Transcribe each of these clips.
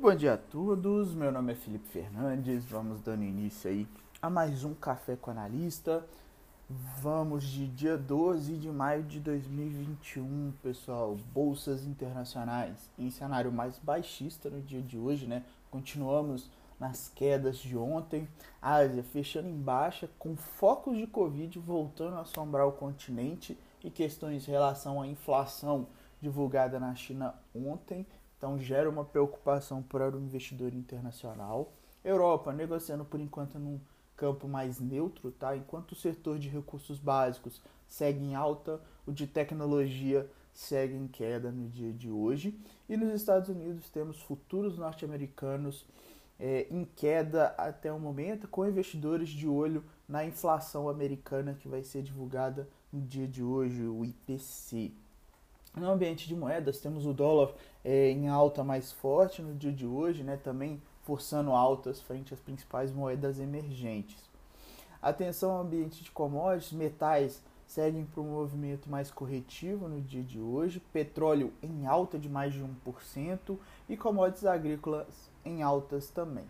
bom dia a todos. Meu nome é Felipe Fernandes. Vamos dando início aí a mais um Café com Analista. Vamos de dia 12 de maio de 2021, pessoal. Bolsas internacionais em cenário mais baixista no dia de hoje, né? Continuamos nas quedas de ontem. Ásia fechando em baixa, com focos de Covid voltando a assombrar o continente e questões em relação à inflação divulgada na China ontem então gera uma preocupação para o investidor internacional. Europa negociando por enquanto num campo mais neutro, tá? Enquanto o setor de recursos básicos segue em alta, o de tecnologia segue em queda no dia de hoje. E nos Estados Unidos temos futuros norte-americanos é, em queda até o momento, com investidores de olho na inflação americana que vai ser divulgada no dia de hoje, o IPC. No ambiente de moedas, temos o dólar é, em alta mais forte no dia de hoje, né, também forçando altas frente às principais moedas emergentes. Atenção ao ambiente de commodities, metais seguem para um movimento mais corretivo no dia de hoje, petróleo em alta de mais de 1% e commodities agrícolas em altas também.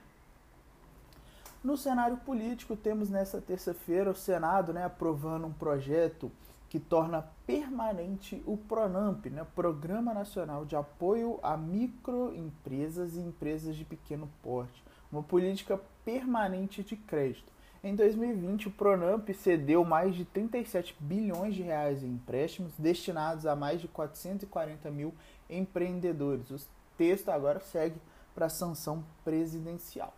No cenário político, temos nessa terça-feira o Senado né, aprovando um projeto que torna permanente o PRONAMP, né, Programa Nacional de Apoio a Microempresas e Empresas de Pequeno Porte, uma política permanente de crédito. Em 2020, o Pronamp cedeu mais de 37 bilhões de reais em empréstimos destinados a mais de 440 mil empreendedores. O texto agora segue para a sanção presidencial.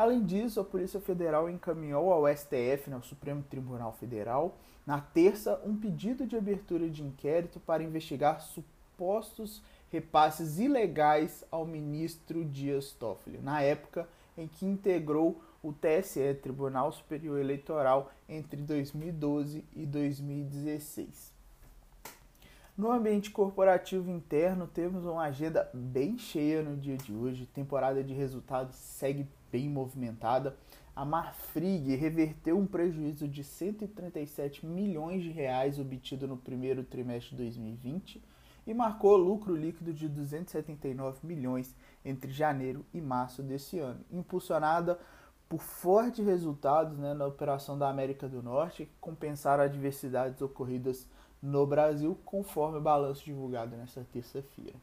Além disso, a Polícia Federal encaminhou ao STF, né, o Supremo Tribunal Federal, na terça, um pedido de abertura de inquérito para investigar supostos repasses ilegais ao ministro Dias Toffoli, na época em que integrou o TSE, Tribunal Superior Eleitoral, entre 2012 e 2016. No ambiente corporativo interno, temos uma agenda bem cheia no dia de hoje. Temporada de resultados segue bem movimentada a Marfrig reverteu um prejuízo de 137 milhões de reais obtido no primeiro trimestre de 2020 e marcou lucro líquido de 279 milhões entre janeiro e março desse ano, impulsionada por fortes resultados né, na operação da América do Norte, que compensaram adversidades ocorridas no Brasil, conforme o balanço divulgado nesta terça-feira.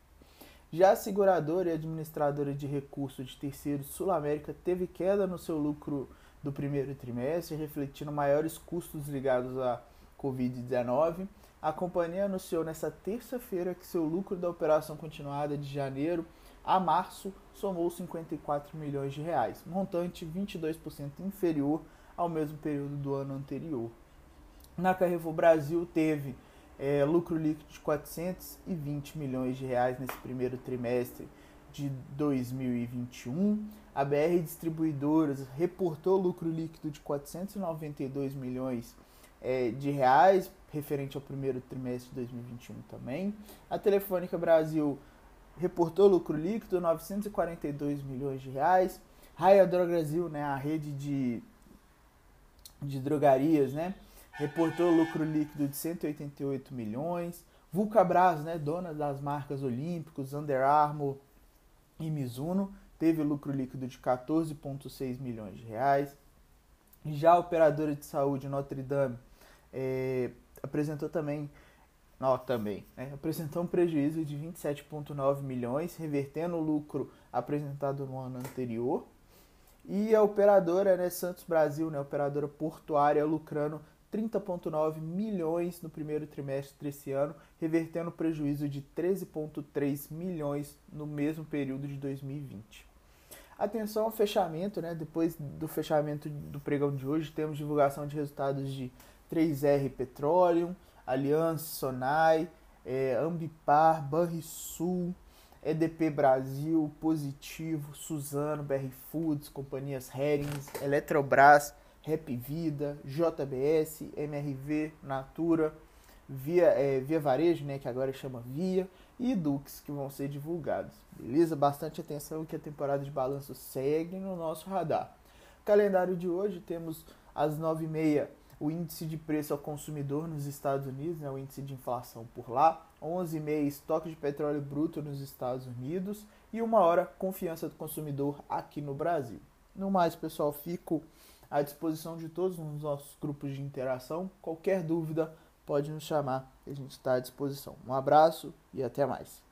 Já a seguradora e administradora de recursos de terceiros Sul América teve queda no seu lucro do primeiro trimestre, refletindo maiores custos ligados à Covid-19. A companhia anunciou nesta terça-feira que seu lucro da operação continuada de janeiro a março somou 54 milhões de reais, montante 22% inferior ao mesmo período do ano anterior. Na Carrefour Brasil teve é, lucro líquido de 420 milhões de reais nesse primeiro trimestre de 2021. A BR Distribuidoras reportou lucro líquido de 492 milhões é, de reais, referente ao primeiro trimestre de 2021 também. A Telefônica Brasil reportou lucro líquido de 942 milhões de reais. Raia Drogasil, né, a rede de, de drogarias, né, reportou lucro líquido de 188 milhões. Vulcabras, né, dona das marcas Olímpicos, Under Armour e Mizuno, teve lucro líquido de 14,6 milhões de reais. Já a operadora de saúde Notre Dame é, apresentou também, não, também né, apresentou um prejuízo de 27,9 milhões, revertendo o lucro apresentado no ano anterior. E a operadora né, Santos Brasil, né, operadora portuária, lucrando 30,9 milhões no primeiro trimestre desse ano, revertendo prejuízo de 13,3 milhões no mesmo período de 2020. Atenção ao fechamento, né? Depois do fechamento do pregão de hoje, temos divulgação de resultados de 3R Petroleum, Aliança Sonai, é, Ambipar, Banrisul, EDP Brasil, Positivo, Suzano, BR Foods, companhias Herings, Eletrobras, Rap Vida, JBS, MRV, Natura, Via, é, Via Varejo, né, que agora chama Via, e Dux, que vão ser divulgados. Beleza? Bastante atenção que a temporada de balanço segue no nosso radar. Calendário de hoje temos às 9h30 o índice de preço ao consumidor nos Estados Unidos, né, o índice de inflação por lá, 11h30 estoque de petróleo bruto nos Estados Unidos e uma hora confiança do consumidor aqui no Brasil. No mais, pessoal, fico à disposição de todos nos nossos grupos de interação. Qualquer dúvida pode nos chamar, a gente está à disposição. Um abraço e até mais.